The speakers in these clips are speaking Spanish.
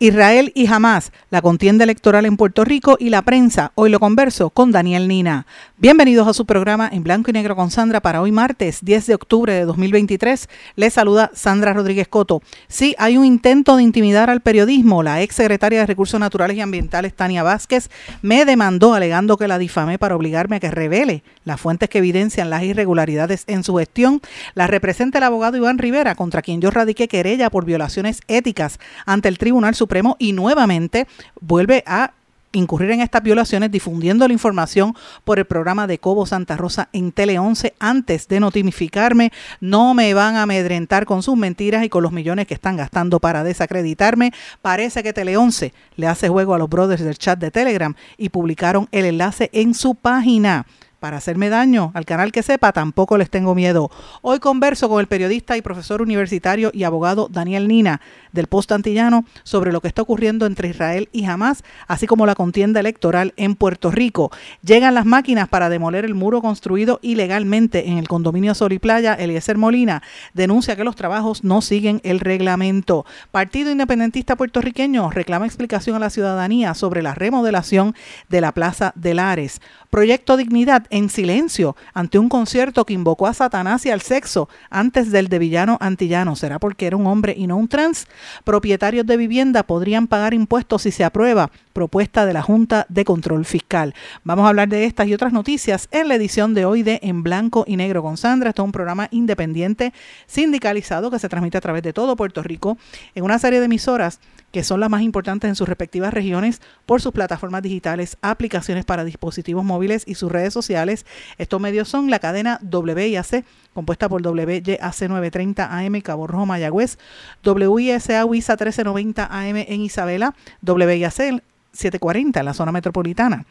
Israel y Hamas, la contienda electoral en Puerto Rico y la prensa. Hoy lo converso con Daniel Nina. Bienvenidos a su programa en blanco y negro con Sandra para hoy martes 10 de octubre de 2023. Les saluda Sandra Rodríguez Coto. Sí, hay un intento de intimidar al periodismo. La ex secretaria de Recursos Naturales y Ambientales, Tania Vázquez, me demandó alegando que la difamé para obligarme a que revele las fuentes que evidencian las irregularidades en su gestión. La representa el abogado Iván Rivera, contra quien yo radiqué querella por violaciones éticas ante el Tribunal Supremo y nuevamente vuelve a incurrir en estas violaciones difundiendo la información por el programa de Cobo Santa Rosa en Tele 11 antes de notificarme. No me van a amedrentar con sus mentiras y con los millones que están gastando para desacreditarme. Parece que Tele 11 le hace juego a los brothers del chat de Telegram y publicaron el enlace en su página para hacerme daño al canal que sepa, tampoco les tengo miedo. Hoy converso con el periodista y profesor universitario y abogado Daniel Nina del Post Antillano sobre lo que está ocurriendo entre Israel y Hamas, así como la contienda electoral en Puerto Rico. Llegan las máquinas para demoler el muro construido ilegalmente en el condominio Sol y Playa. Eliezer Molina denuncia que los trabajos no siguen el reglamento. Partido Independentista Puertorriqueño reclama explicación a la ciudadanía sobre la remodelación de la Plaza de Lares. Proyecto Dignidad en silencio ante un concierto que invocó a Satanás y al sexo antes del de villano antillano. ¿Será porque era un hombre y no un trans? Propietarios de vivienda podrían pagar impuestos si se aprueba propuesta de la Junta de Control Fiscal. Vamos a hablar de estas y otras noticias en la edición de hoy de En Blanco y Negro con Sandra. Esto es un programa independiente sindicalizado que se transmite a través de todo Puerto Rico en una serie de emisoras que son las más importantes en sus respectivas regiones por sus plataformas digitales, aplicaciones para dispositivos móviles y sus redes sociales. Estos medios son la cadena WIAC, compuesta por WYAC 930 AM Cabo Rojo Mayagüez, WISA WISA 1390 AM en Isabela, WIAC 740 en la zona metropolitana.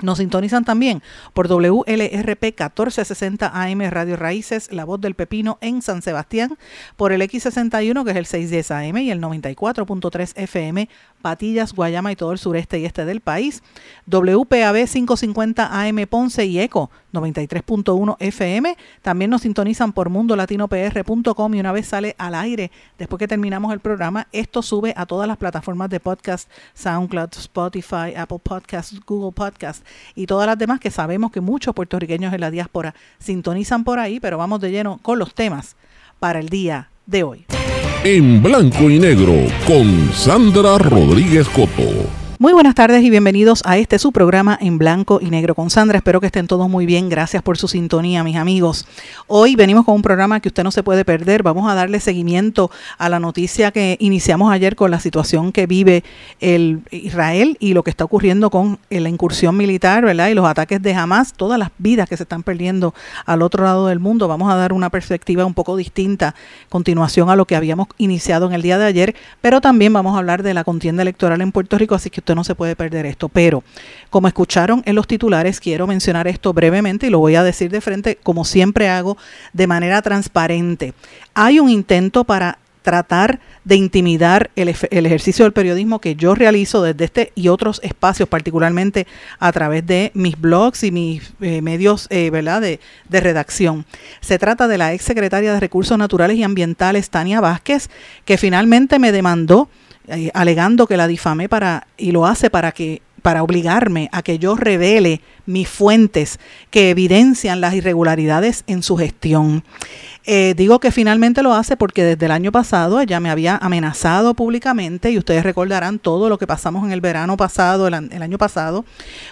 Nos sintonizan también por WLRP 1460 AM Radio Raíces, La Voz del Pepino en San Sebastián, por el X61 que es el 610 AM y el 94.3 FM Patillas, Guayama y todo el sureste y este del país. WPAB 550 AM Ponce y ECO 93.1 FM. También nos sintonizan por mundolatinopr.com y una vez sale al aire, después que terminamos el programa, esto sube a todas las plataformas de podcast, SoundCloud, Spotify, Apple Podcasts, Google Podcasts y todas las demás que sabemos que muchos puertorriqueños en la diáspora sintonizan por ahí, pero vamos de lleno con los temas para el día de hoy en blanco y negro con Sandra Rodríguez Coto. Muy buenas tardes y bienvenidos a este su programa en blanco y negro con Sandra. Espero que estén todos muy bien. Gracias por su sintonía, mis amigos. Hoy venimos con un programa que usted no se puede perder. Vamos a darle seguimiento a la noticia que iniciamos ayer con la situación que vive el Israel y lo que está ocurriendo con la incursión militar, ¿verdad? Y los ataques de Hamas, todas las vidas que se están perdiendo al otro lado del mundo. Vamos a dar una perspectiva un poco distinta, continuación a lo que habíamos iniciado en el día de ayer, pero también vamos a hablar de la contienda electoral en Puerto Rico, así que no se puede perder esto. Pero, como escucharon en los titulares, quiero mencionar esto brevemente y lo voy a decir de frente, como siempre hago, de manera transparente. Hay un intento para tratar de intimidar el, ejercicio del periodismo que yo realizo desde este y otros espacios, particularmente a través de mis blogs y mis eh, medios eh, ¿verdad? De, de, redacción. Se trata de la ex secretaria de Recursos Naturales y Ambientales, Tania Vázquez, que finalmente me demandó eh, alegando que la difamé para y lo hace para que para obligarme a que yo revele mis fuentes que evidencian las irregularidades en su gestión. Eh, digo que finalmente lo hace porque desde el año pasado ella me había amenazado públicamente y ustedes recordarán todo lo que pasamos en el verano pasado, el, el año pasado,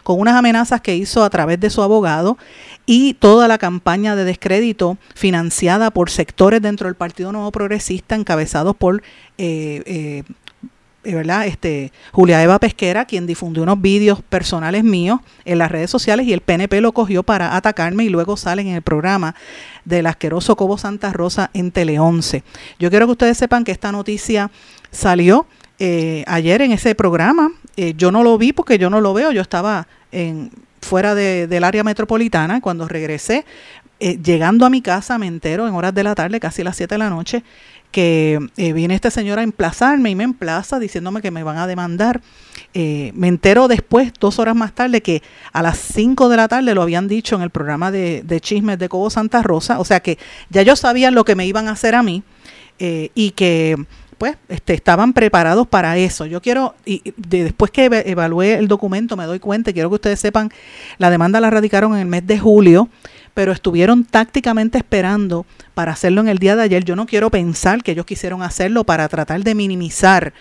con unas amenazas que hizo a través de su abogado y toda la campaña de descrédito financiada por sectores dentro del Partido Nuevo Progresista encabezados por eh, eh, ¿verdad? Este, Julia Eva Pesquera, quien difundió unos vídeos personales míos en las redes sociales y el PNP lo cogió para atacarme y luego salen en el programa del asqueroso Cobo Santa Rosa en Tele 11. Yo quiero que ustedes sepan que esta noticia salió eh, ayer en ese programa eh, yo no lo vi porque yo no lo veo, yo estaba en, fuera del área metropolitana, cuando regresé, eh, llegando a mi casa me entero en horas de la tarde, casi las 7 de la noche, que eh, viene este señor a emplazarme y me emplaza diciéndome que me van a demandar. Eh, me entero después, dos horas más tarde, que a las 5 de la tarde lo habían dicho en el programa de, chismes de Cobo Santa Rosa, o sea que ya ellos sabían lo que me iban a hacer a mí y que pues este, estaban preparados para eso. Yo quiero, y después que evalué el documento, me doy cuenta, quiero que ustedes sepan, la demanda la radicaron en el mes de julio pero estuvieron tácticamente esperando para hacerlo en el día de ayer. Yo no quiero pensar que ellos quisieron hacerlo para tratar de minimizar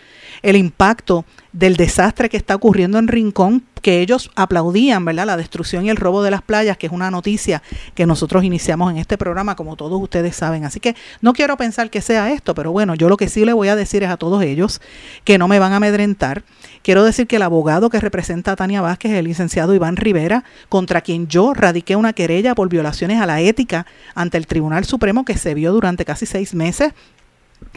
el impacto del desastre que está ocurriendo en Rincón, que ellos aplaudían, ¿verdad? La destrucción y el robo de las playas, que es una noticia que nosotros iniciamos en este programa, como todos ustedes saben. Así que no quiero pensar que sea esto, pero bueno, yo lo que sí le voy a decir es a todos ellos que no me van a amedrentar. Quiero decir que el abogado que representa a Tania Vázquez el licenciado Iván Rivera, contra quien yo radiqué una querella por violaciones a la ética ante el Tribunal Supremo que se vio durante casi seis meses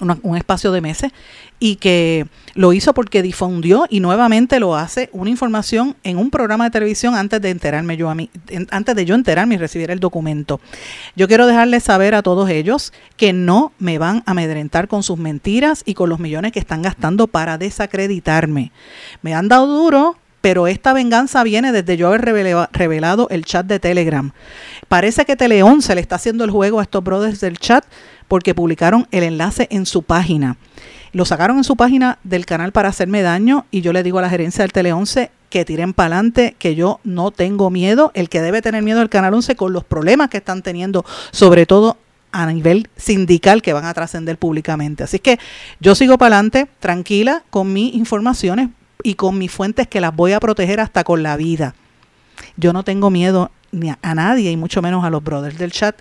un espacio de meses y que lo hizo porque difundió y nuevamente lo hace una información en un programa de televisión antes de enterarme yo a mí, antes de yo enterarme y recibir el documento. Yo quiero dejarles saber a todos ellos que no me van a amedrentar con sus mentiras y con los millones que están gastando para desacreditarme. Me han dado duro, pero esta venganza viene desde yo haber revelado el chat de Telegram. Parece que Teleón se le está haciendo el juego a estos brothers del chat porque publicaron el enlace en su página. Lo sacaron en su página del canal para hacerme daño y yo le digo a la gerencia del Tele 11 que tiren para adelante, que yo no tengo miedo. El que debe tener miedo el Canal 11 con los problemas que están teniendo, sobre todo a nivel sindical que van a trascender públicamente. Así que yo sigo para adelante, tranquila, con mis informaciones y con mis fuentes que las voy a proteger hasta con la vida. Yo no tengo miedo ni a nadie y mucho menos a los brothers del chat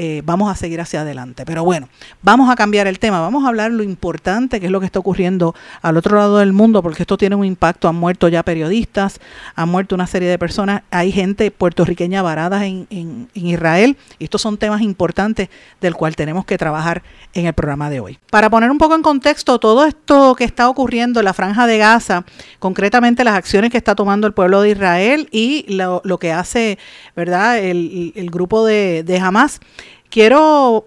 eh, vamos a seguir hacia adelante. Pero bueno, vamos a cambiar el tema, vamos a hablar lo importante que es lo que está ocurriendo al otro lado del mundo, porque esto tiene un impacto. Han muerto ya periodistas, han muerto una serie de personas, hay gente puertorriqueña varada en, en, Israel, y estos son temas importantes del cual tenemos que trabajar en el programa de hoy. Para poner un poco en contexto todo esto que está ocurriendo en la franja de Gaza, concretamente las acciones que está tomando el pueblo de Israel y lo, que hace, ¿verdad?, el, el grupo de, de Hamas. Quiero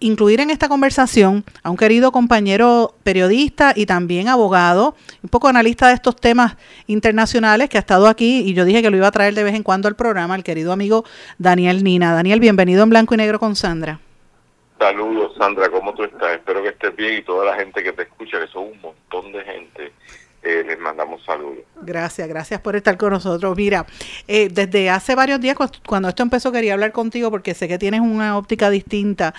incluir en esta conversación a un querido compañero periodista y también abogado, un poco analista de estos temas internacionales que ha estado aquí y yo dije que lo iba a traer de vez en cuando al programa, el querido amigo Daniel Nina. Daniel, bienvenido en Blanco y Negro con Sandra. Saludos, Sandra, ¿cómo tú estás? Espero que estés bien y toda la gente que te escucha, que son un montón de gente mandamos saludos. Gracias, gracias por estar con nosotros. Mira, eh, desde hace varios días, cuando esto empezó, quería hablar contigo porque sé que tienes una óptica distinta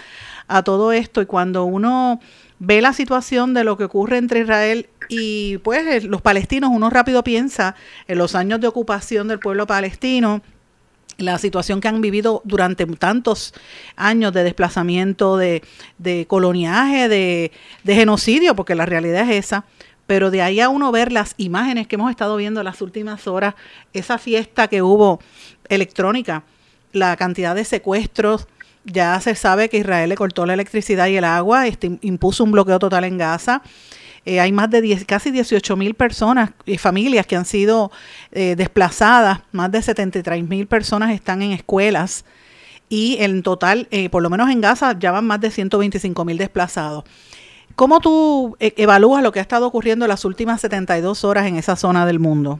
a todo esto y cuando uno ve la situación de lo que ocurre entre Israel y pues los palestinos, uno rápido piensa en los años de ocupación del pueblo palestino, la situación que han vivido durante tantos años de desplazamiento, de, de coloniaje, de, de genocidio, porque la realidad es esa pero de ahí a uno ver las imágenes que hemos estado viendo las últimas horas, esa fiesta que hubo electrónica, la cantidad de secuestros, ya se sabe que Israel le cortó la electricidad y el agua, este, impuso un bloqueo total en Gaza. Eh, hay más de 10, casi 18 mil personas y familias que han sido eh, desplazadas, más de 73 mil personas están en escuelas y en total, eh, por lo menos en Gaza, ya van más de 125 mil desplazados. ¿Cómo tú e, evalúas lo que ha estado ocurriendo en las últimas 72 horas en esa zona del mundo?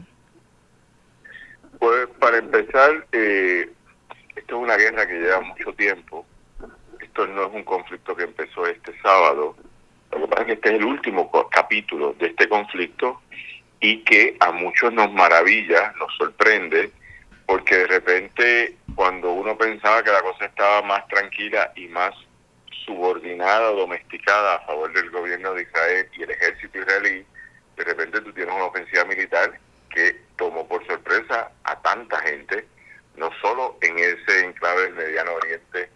Pues para empezar, eh, esto es una guerra que lleva mucho tiempo. Esto no es un conflicto que empezó este sábado. Lo que pasa es que este es el último capítulo de este conflicto y que a muchos nos maravilla, nos sorprende, porque de repente cuando uno pensaba que la cosa estaba más tranquila y más subordinada o domesticada a favor del gobierno de Israel y el ejército israelí, de repente tú tienes una ofensiva militar que tomó por sorpresa a tanta gente, no solo en ese enclave del Mediano Oriente,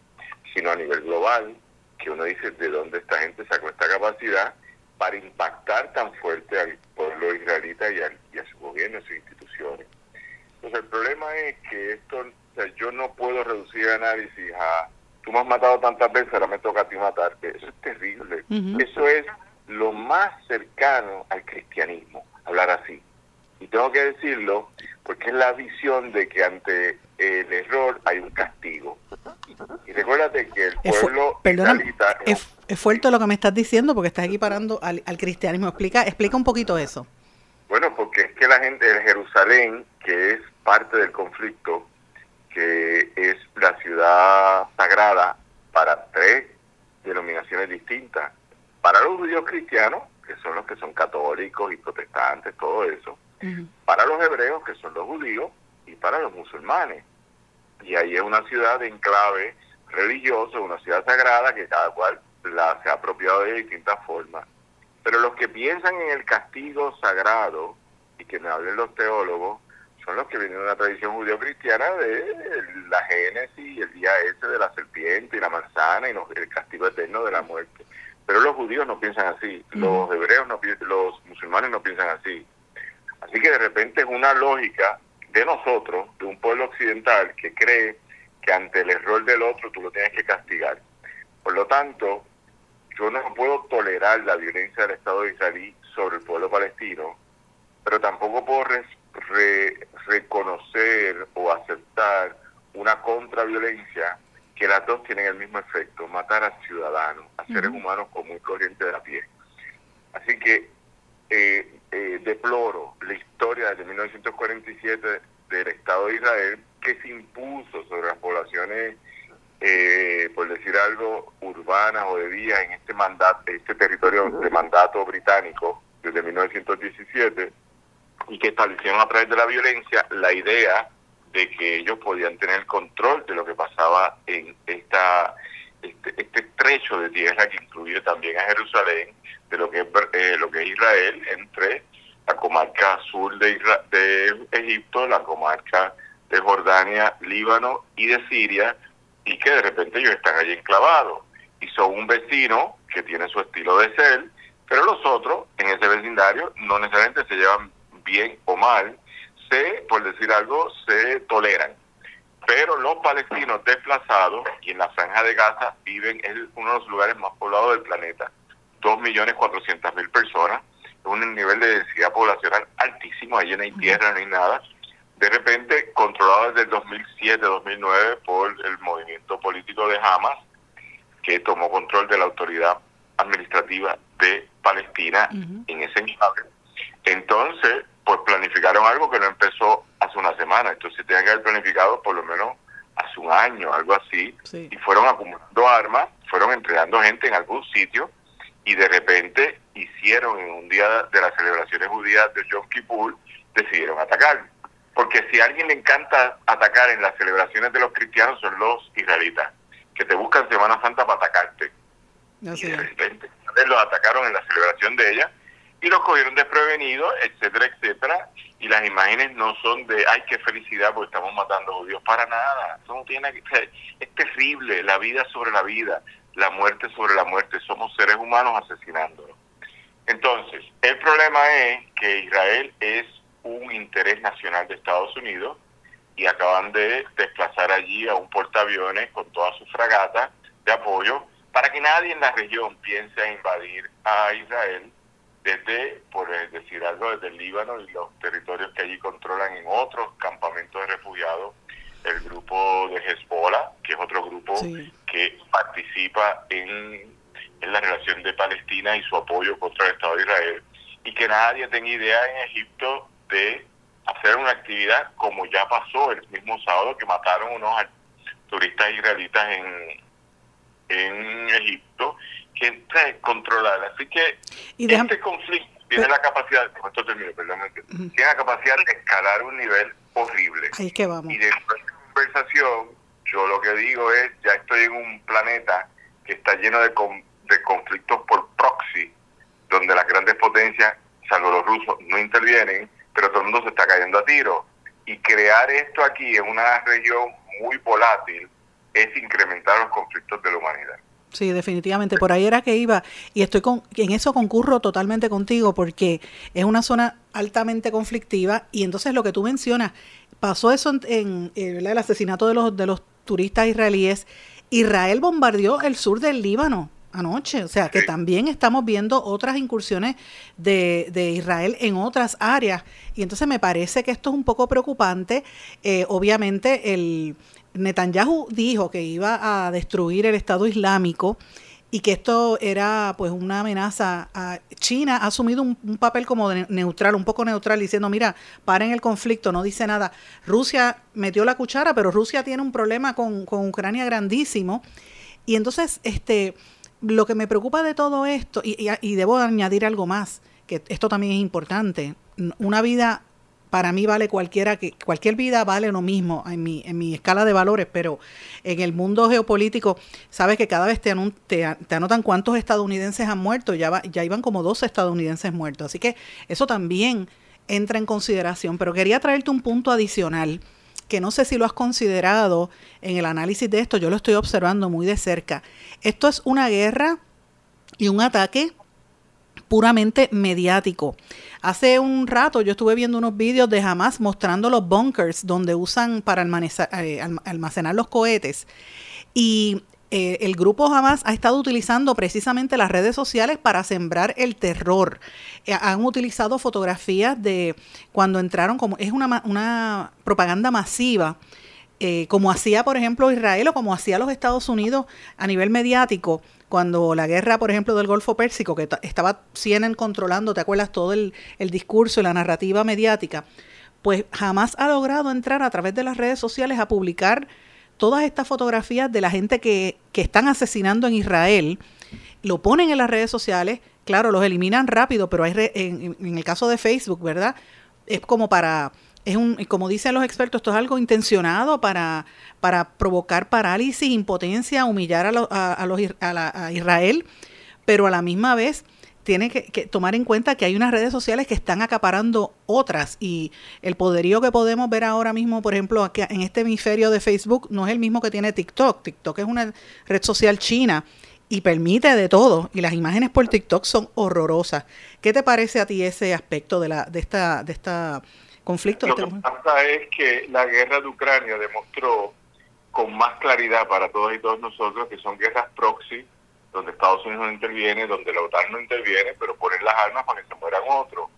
sino a nivel global, que uno dice de dónde esta gente sacó esta capacidad para impactar tan fuerte al pueblo israelita y, a su gobierno y sus instituciones. Entonces el problema es que esto, yo no puedo reducir análisis a tú me has matado tantas veces, ahora me toca a ti matarte. Eso es terrible. Eso es lo más cercano al cristianismo, hablar así. Y tengo que decirlo porque es la visión de que ante el error hay un castigo. Y recuérdate que el pueblo... Es, es, fuerte lo que me estás diciendo porque estás equiparando al, al cristianismo. Explica, explica un poquito eso. Bueno, porque es que la gente de Jerusalén, que es parte del conflicto, que es la ciudad sagrada para tres denominaciones distintas. Para los judíos cristianos, que son los que son católicos y protestantes, todo eso. Para los hebreos, que son los judíos, y para los musulmanes. Y ahí es una ciudad de enclave religioso, una ciudad sagrada que cada cual la se ha apropiado de distintas formas. Pero los que piensan en el castigo sagrado, y que me hablen los teólogos, son los que vienen de una tradición judío-cristiana de la Génesis, el día ese de la serpiente y la manzana y el castigo eterno de la muerte. Pero los judíos no piensan así, los hebreos no los musulmanes no piensan así. Así que de repente es una lógica de nosotros, de un pueblo occidental que cree que ante el error del otro tú lo tienes que castigar. Por lo tanto, yo no puedo tolerar la violencia del Estado de Israel sobre el pueblo palestino, pero tampoco puedo reconocer o aceptar una contraviolencia que las dos tienen el mismo efecto, matar a ciudadanos, a seres humanos como y corriente de la piel. Así que eh, eh, deploro la historia desde 1947 del Estado de Israel que se impuso sobre las poblaciones, eh, por decir algo, urbanas o de vía en este mandato, este territorio de mandato británico desde 1917 y que establecieron a través de la violencia la idea de que ellos podían tener control de lo que pasaba en esta este, este estrecho de tierra que incluye también a Jerusalén, de lo que es eh, lo que es Israel entre la comarca sur de, de Egipto, la comarca de Jordania, Líbano y de Siria, y que de repente ellos están allí enclavados y son un vecino que tiene su estilo de ser, pero los otros en ese vecindario no necesariamente se llevan bien o mal, se, por decir algo, se toleran. Pero los palestinos desplazados y en la franja de Gaza viven en uno de los lugares más poblados del planeta. 2.400.000 personas, un nivel de densidad poblacional altísimo, allí no hay tierra, no hay nada. De repente, controlado desde el 2007-2009 por el movimiento político de Hamas, que tomó control de la autoridad administrativa de Palestina en ese enclave. Entonces, planificaron algo que no empezó hace una semana, entonces se que haber planificado por lo menos hace un año, algo así, y fueron acumulando armas, fueron entregando gente en algún sitio y de repente hicieron en un día de las celebraciones judías de Yom Kippur, decidieron atacar. Porque si a alguien le encanta atacar en las celebraciones de los cristianos son los israelitas, que te buscan Semana Santa para atacarte. y de repente los atacaron en la celebración de ella y los cogieron desprevenidos, etcétera, etcétera. Y las imágenes no son de, ay, qué felicidad, porque estamos matando a judíos, para nada. Eso no tiene es terrible, la vida sobre la vida, la muerte sobre la muerte. Somos seres humanos asesinándolos. Entonces, el problema es que Israel es un interés nacional de Estados Unidos y acaban de desplazar allí a un portaaviones con toda su fragata de apoyo para que nadie en la región piense a invadir a Israel desde, por decir algo, desde el Líbano y los territorios que allí controlan en otros campamentos de refugiados, el grupo de Hezbollah, que es otro grupo que participa en, en la relación de Palestina y su apoyo contra el Estado de Israel, y que nadie tenga idea en Egipto de hacer una actividad como ya pasó el mismo sábado que mataron unos turistas israelitas en, en Egipto que entra controlar. Así que este conflicto tiene la capacidad, esto termino, perdón, tiene la capacidad de escalar un nivel horrible. Ahí que vamos. Y dentro de esta conversación, yo lo que digo es, ya estoy en un planeta que está lleno de, de conflictos por proxy, donde las grandes potencias, salvo los rusos, no intervienen, pero todo el mundo se está cayendo a tiro. Y crear esto aquí en una región muy volátil es incrementar los conflictos de la humanidad. Sí, definitivamente. Por ahí era que iba. Y estoy con, en eso concurro totalmente contigo porque es una zona altamente conflictiva. Y entonces lo que tú mencionas, pasó eso en, eh, el asesinato de los, de los turistas israelíes. Israel bombardeó el sur del Líbano anoche, o sea que también estamos viendo otras incursiones de, de, Israel en otras áreas y entonces me parece que esto es un poco preocupante. Eh, obviamente el Netanyahu dijo que iba a destruir el Estado Islámico y que esto era pues una amenaza. A China ha asumido un, papel como neutral, un poco neutral, diciendo, mira, paren el conflicto, no dice nada. Rusia metió la cuchara, pero Rusia tiene un problema con, con Ucrania grandísimo. Y entonces, este, lo que me preocupa de todo esto, y, y, debo añadir algo más, que esto también es importante, una vida para mí vale cualquiera que cualquier vida vale lo mismo en mi, en mi escala de valores, pero en el mundo geopolítico sabes que cada vez te, anotan cuántos estadounidenses han muerto, ya va, ya iban como dos estadounidenses muertos, así que eso también entra en consideración, pero quería traerte un punto adicional que no sé si lo has considerado en el análisis de esto, yo lo estoy observando muy de cerca. Esto es una guerra y un ataque puramente mediático. Hace un rato yo estuve viendo unos vídeos de Hamas mostrando los bunkers donde usan para eh, almacenar, los cohetes. Y eh, el grupo Hamas ha estado utilizando precisamente las redes sociales para sembrar el terror. Eh, han utilizado fotografías de cuando entraron, como es una, una propaganda masiva. como hacía, por ejemplo, Israel o como hacía los Estados Unidos a nivel mediático, cuando la guerra, por ejemplo, del Golfo Pérsico, que estaba CNN controlando, ¿te acuerdas? Todo el, discurso y la narrativa mediática, pues jamás ha logrado entrar a través de las redes sociales a publicar todas estas fotografías de la gente que, que están asesinando en Israel, lo ponen en las redes sociales, claro, los eliminan rápido, pero hay en, en el caso de Facebook, ¿verdad? Es como para es un, como dicen los expertos, esto es algo intencionado para, para provocar parálisis, impotencia, humillar a, a, los, a, Israel, pero a la misma vez tiene que, tomar en cuenta que hay unas redes sociales que están acaparando otras y el poderío que podemos ver ahora mismo, por ejemplo, aquí en este hemisferio de Facebook no es el mismo que tiene TikTok. TikTok es una red social china y permite de todo y las imágenes por TikTok son horrorosas. ¿Qué te parece a ti ese aspecto de la de esta de esta conflicto. Lo que pasa es que la guerra de Ucrania demostró con más claridad para todos y todos nosotros que son guerras proxy, donde Estados Unidos no interviene, donde la OTAN no interviene, pero ponen las armas para que se mueran otros.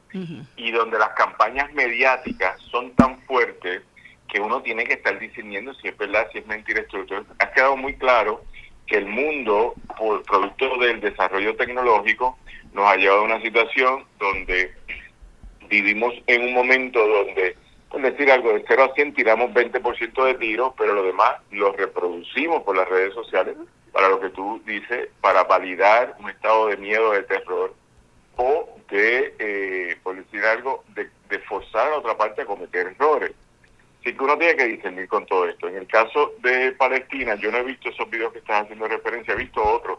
Y donde las campañas mediáticas son tan fuertes que uno tiene que estar discerniendo si es verdad, si es mentira. Esto. ha quedado muy claro que el mundo, por producto del desarrollo tecnológico, nos ha llevado a una situación donde vivimos en un momento donde, por decir algo, de 0 a 100 tiramos 20% de tiros, pero lo demás lo reproducimos por las redes sociales, para lo que tú dices, para validar un estado de miedo, de terror, o de, eh, por decir algo, de, forzar a la otra parte a cometer errores. Así que uno tiene que discernir con todo esto. En el caso de Palestina, yo no he visto esos videos que estás haciendo referencia, he visto otros.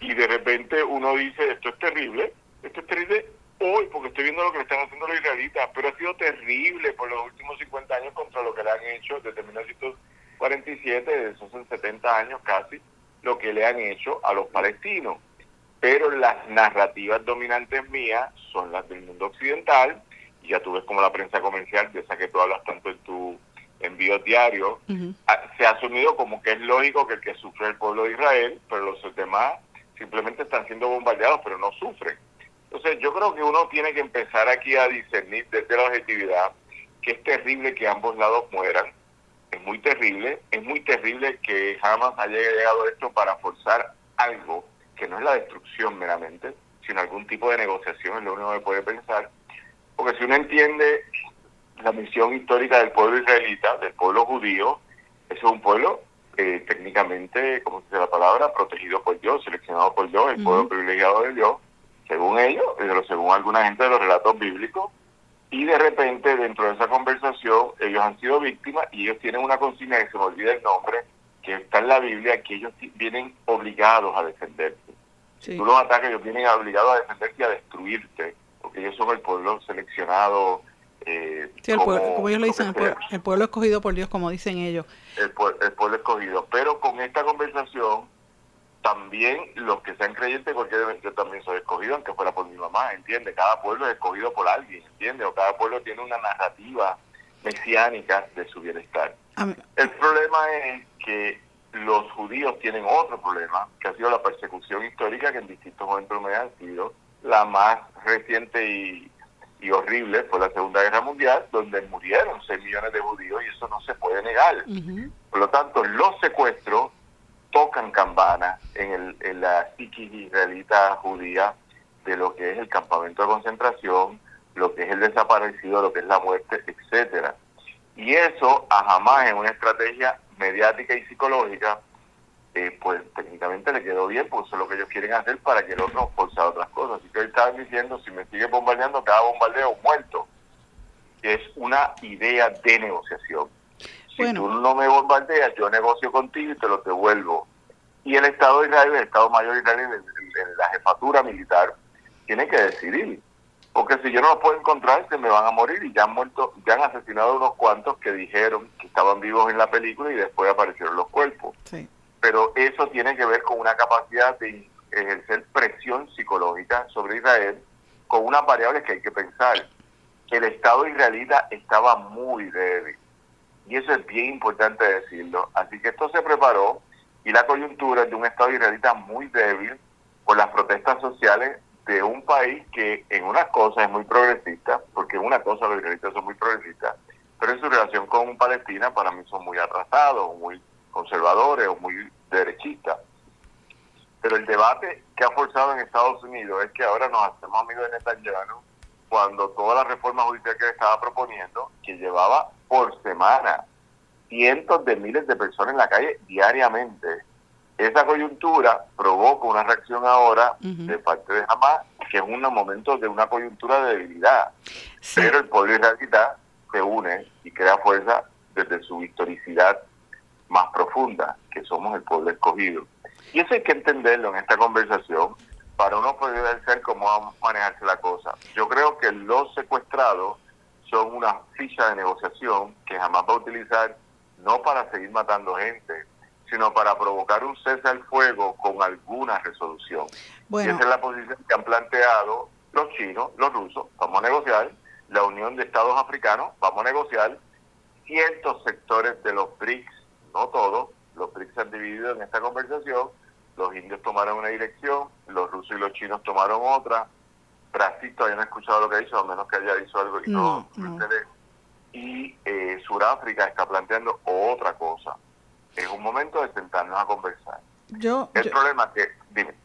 Y de repente uno dice, esto es terrible, esto es terrible hoy, porque estoy viendo lo que le están haciendo los israelitas, pero ha sido terrible por los últimos 50 años contra lo que le han hecho desde 1947, de esos 70 años casi, lo que le han hecho a los palestinos. Pero las narrativas dominantes mías son las del mundo occidental, y ya tú ves como la prensa comercial, de esa que tú hablas tanto en tu envío diario, se ha asumido como que es lógico que el que sufre el pueblo de Israel, pero los demás simplemente están siendo bombardeados, pero no sufren. Entonces yo creo que uno tiene que empezar aquí a discernir desde la objetividad que es terrible que ambos lados mueran, es muy terrible, es muy terrible que jamás haya llegado esto para forzar algo que no es la destrucción meramente, sino algún tipo de negociación, es lo único que puede pensar, porque si uno entiende la misión histórica del pueblo israelita, del pueblo judío, eso es un pueblo eh, técnicamente, como dice la palabra, protegido por Dios, seleccionado por Dios, el pueblo privilegiado de Dios, según ellos, pero según alguna gente de los relatos bíblicos, y de repente dentro de esa conversación ellos han sido víctimas y ellos tienen una consigna que se me olvida el nombre, que está en la Biblia, que ellos vienen obligados a defenderse. Si tú los atacas, ellos vienen obligados a defenderse y a destruirte, porque ellos son el pueblo seleccionado. Eh, sí, el pueblo, como ellos lo dicen, el pueblo, escogido por Dios, como dicen ellos. El, el pueblo escogido. Pero con esta conversación también los que sean creyentes, porque yo también soy escogido, aunque fuera por mi mamá, ¿entiende? Cada pueblo es escogido por alguien, ¿entiende? O cada pueblo tiene una narrativa mesiánica de su bienestar. El problema es que los judíos tienen otro problema, que ha sido la persecución histórica que en distintos momentos me han sido la más reciente y, horrible fue la Segunda Guerra Mundial, donde murieron 6 millones de judíos y eso no se puede negar. Por lo tanto, los secuestros tocan campana en, el, en la psiquis israelita judía de lo que es el campamento de concentración, lo que es el desaparecido, lo que es la muerte, etcétera. Y eso a jamás en una estrategia mediática y psicológica, eh, pues técnicamente le quedó bien, pues eso es lo que ellos quieren hacer para que el otro force otras cosas. Así que hoy estaban diciendo, si me sigue bombardeando, cada bombardeo muerto. Es una idea de negociación. Si tú no me bombardeas, yo negocio contigo y te lo devuelvo. Y el Estado de Israel, el Estado Mayor de Israel, la jefatura militar, tiene que decidir porque si yo no los puedo encontrar se me van a morir y ya han muerto, ya han asesinado unos cuantos que dijeron que estaban vivos en la película y después aparecieron los cuerpos. Pero eso tiene que ver con una capacidad de ejercer presión psicológica sobre Israel con unas variables que hay que pensar. El Estado israelita estaba muy débil y eso es bien importante decirlo. Así que esto se preparó y la coyuntura de un Estado israelita muy débil por las protestas sociales de un país que en unas cosas es muy progresista, porque en una cosa los israelitas son muy progresistas, pero en su relación con Palestina para mí son muy atrasados, muy conservadores o muy derechistas. Pero el debate que ha forzado en Estados Unidos es que ahora nos hacemos amigos de Netanyahu cuando toda la reforma judicial que estaba proponiendo, que llevaba por semana cientos de miles de personas en la calle diariamente, esa coyuntura provoca una reacción ahora de parte de Hamas, que es un momento de una coyuntura de debilidad. Pero el pueblo israelita se une y crea fuerza desde su historicidad más profunda, que somos el pueblo escogido. Y eso hay que entenderlo en esta conversación para uno poder ser cómo vamos a manejarse la cosa. Yo creo que los secuestrados son una ficha de negociación que jamás va a utilizar no para seguir matando gente, sino para provocar un cese al fuego con alguna resolución. Y esa es la posición que han planteado los chinos, los rusos, vamos a negociar, la Unión de Estados Africanos, vamos a negociar, ciertos sectores de los BRICS, no todos, los BRICS se han dividido en esta conversación, los indios tomaron una dirección, los rusos y los chinos tomaron otra, Brasil todavía no ha escuchado lo que ha dicho, a menos que haya dicho algo y no, y eh, Sudáfrica está planteando otra cosa es un momento de sentarnos a conversar. Yo, el problema que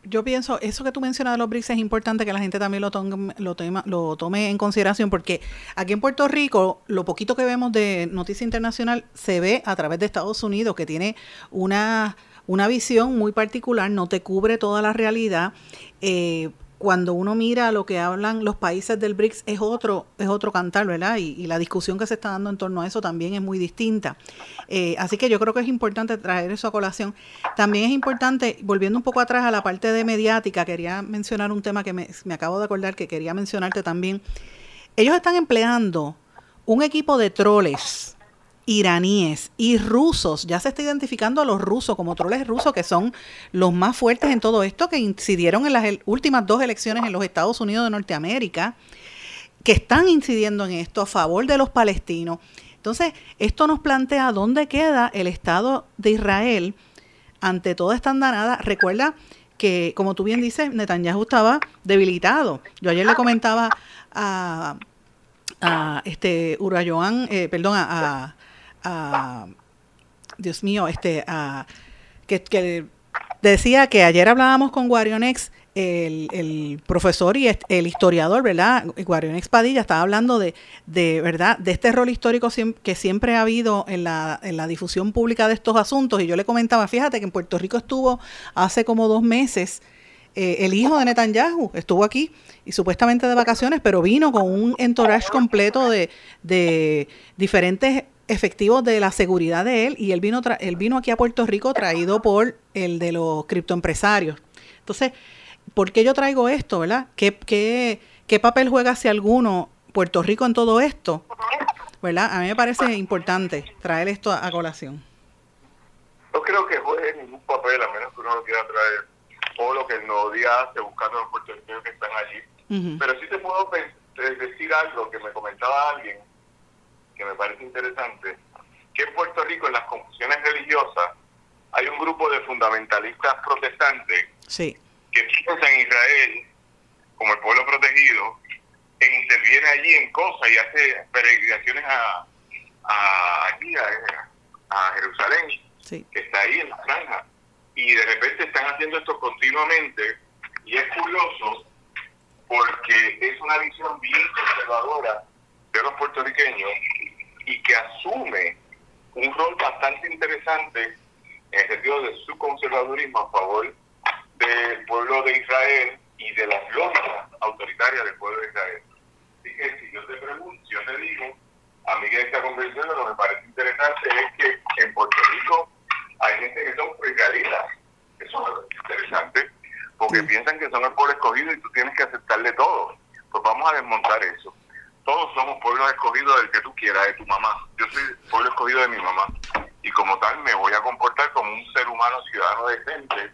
yo pienso eso que tú mencionas de los BRICS es importante que la gente también lo tome, lo, lo tome en consideración porque aquí en Puerto Rico lo poquito que vemos de noticia internacional se ve a través de Estados Unidos que tiene una una visión muy particular, no te cubre toda la realidad. Eh, cuando uno mira lo que hablan los países del BRICS es otro, es otro cantar, ¿verdad? Y, la discusión que se está dando en torno a eso también es muy distinta. Eh, así que yo creo que es importante traer eso a colación. También es importante, volviendo un poco atrás a la parte de mediática, quería mencionar un tema que me, me acabo de acordar que quería mencionarte también. Ellos están empleando un equipo de troles iraníes y rusos. Ya se está identificando a los rusos como troles rusos, que son los más fuertes en todo esto, que incidieron en las últimas dos elecciones en los Estados Unidos de Norteamérica, que están incidiendo en esto a favor de los palestinos. Entonces, esto nos plantea dónde queda el Estado de Israel ante toda esta andanada. Recuerda que, como tú bien dices, Netanyahu estaba debilitado. Yo ayer le comentaba a, a este Urayoan, eh, perdón, a Dios mío, este, que, decía que ayer hablábamos con Guarionex, el, el, profesor y el historiador, ¿verdad? Guarionex Padilla estaba hablando de, de, ¿verdad? De este rol histórico que siempre ha habido en la, en la difusión pública de estos asuntos. Y yo le comentaba, fíjate que en Puerto Rico estuvo hace como dos meses eh, el hijo de Netanyahu, estuvo aquí y supuestamente de vacaciones, pero vino con un entourage completo de, de diferentes efectivos de la seguridad de él y él vino, él vino aquí a Puerto Rico traído por el de los criptoempresarios. Entonces, ¿por qué yo traigo esto, verdad? ¿Qué, qué, qué papel juega si alguno Puerto Rico en todo esto? ¿Verdad? A mí me parece importante traer esto a, colación. No creo que juegue ningún papel, a menos que uno lo quiera traer, o lo que el día hace buscando a los puertorriqueños que están allí. Pero sí te puedo decir algo que me comentaba alguien, que me parece interesante, que en Puerto Rico en las confusiones religiosas hay un grupo de fundamentalistas protestantes sí. que piensan en Israel como el pueblo protegido e interviene allí en cosas y hace peregrinaciones a, a aquí a, Jerusalén, que está ahí en la franja. Y de repente están haciendo esto continuamente y es curioso porque es una visión bien conservadora de los puertorriqueños y que asume un rol bastante interesante en el sentido de su conservadurismo a favor del pueblo de Israel y de las lógicas autoritarias del pueblo de Israel. Así que si yo te pregunto, yo te digo, a mí que esta conversación lo que me parece interesante es que en Puerto Rico hay gente que son israelitas. Eso es interesante, porque piensan que son el pueblo escogido y tú tienes que aceptarle todo. Pues vamos a desmontar eso. Somos pueblos escogidos del que tú quieras, de tu mamá. Yo soy pueblo escogido de mi mamá. Y como tal me voy a comportar como un ser humano ciudadano decente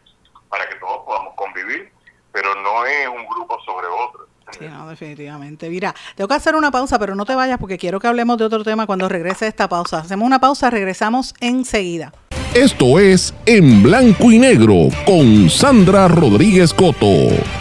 para que todos podamos convivir, pero no es un grupo sobre otro. Sí, no, definitivamente. Mira, tengo que hacer una pausa, pero no te vayas porque quiero que hablemos de otro tema cuando regrese esta pausa. Hacemos una pausa, regresamos enseguida. Esto es En Blanco y Negro con Sandra Rodríguez Coto.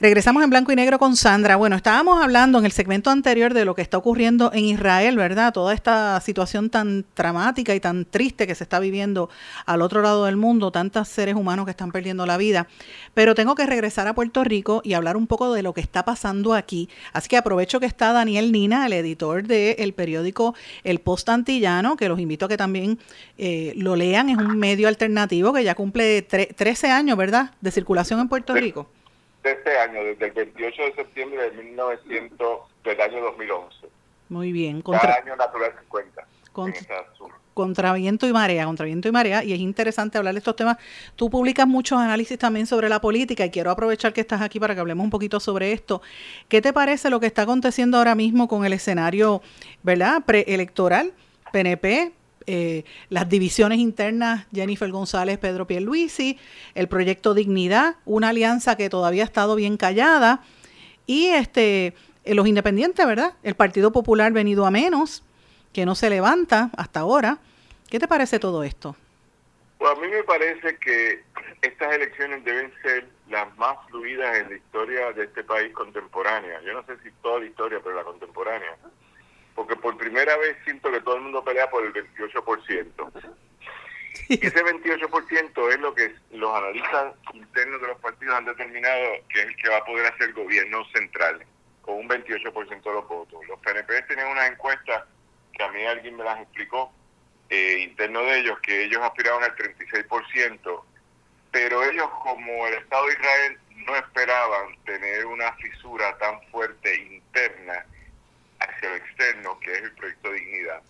Regresamos en blanco y negro con Sandra. Bueno, estábamos hablando en el segmento anterior de lo que está ocurriendo en Israel, ¿verdad? Toda esta situación tan dramática y tan triste que se está viviendo al otro lado del mundo, tantos seres humanos que están perdiendo la vida. Pero tengo que regresar a Puerto Rico y hablar un poco de lo que está pasando aquí. Así que aprovecho que está Daniel Nina, el editor del periódico El Post Antillano, que los invito a que también eh, lo lean. Es un medio alternativo que ya cumple 13 años, ¿verdad?, de circulación en Puerto Rico de este año, desde el 28 de septiembre de 1900, del año 2011. Muy bien. Contra, Cada año natural se cuenta. contra viento y marea, contra viento y marea, y es interesante hablar de estos temas. Tú publicas muchos análisis también sobre la política y quiero aprovechar que estás aquí para que hablemos un poquito sobre esto. ¿Qué te parece lo que está aconteciendo ahora mismo con el escenario, verdad, preelectoral? PNP, eh, las divisiones internas Jennifer González, Pedro Pierluisi, el proyecto Dignidad, una alianza que todavía ha estado bien callada, y este eh, los independientes, ¿verdad? El Partido Popular venido a menos, que no se levanta hasta ahora. ¿Qué te parece todo esto? Pues a mí me parece que estas elecciones deben ser las más fluidas en la historia de este país contemporánea. Yo no sé si toda la historia, pero la contemporánea porque por primera vez siento que todo el mundo pelea por el 28%. Y ese 28% es lo que los analistas internos de los partidos han determinado que es el que va a poder hacer gobierno central, con un 28% de los votos. Los PNP tienen una encuesta que a mí alguien me las explicó, eh, interno de ellos, que ellos aspiraban al 36%, pero ellos como el Estado de Israel no esperaban tener una fisura tan fuerte interna hacia lo externo, que es el proyecto Dignidad.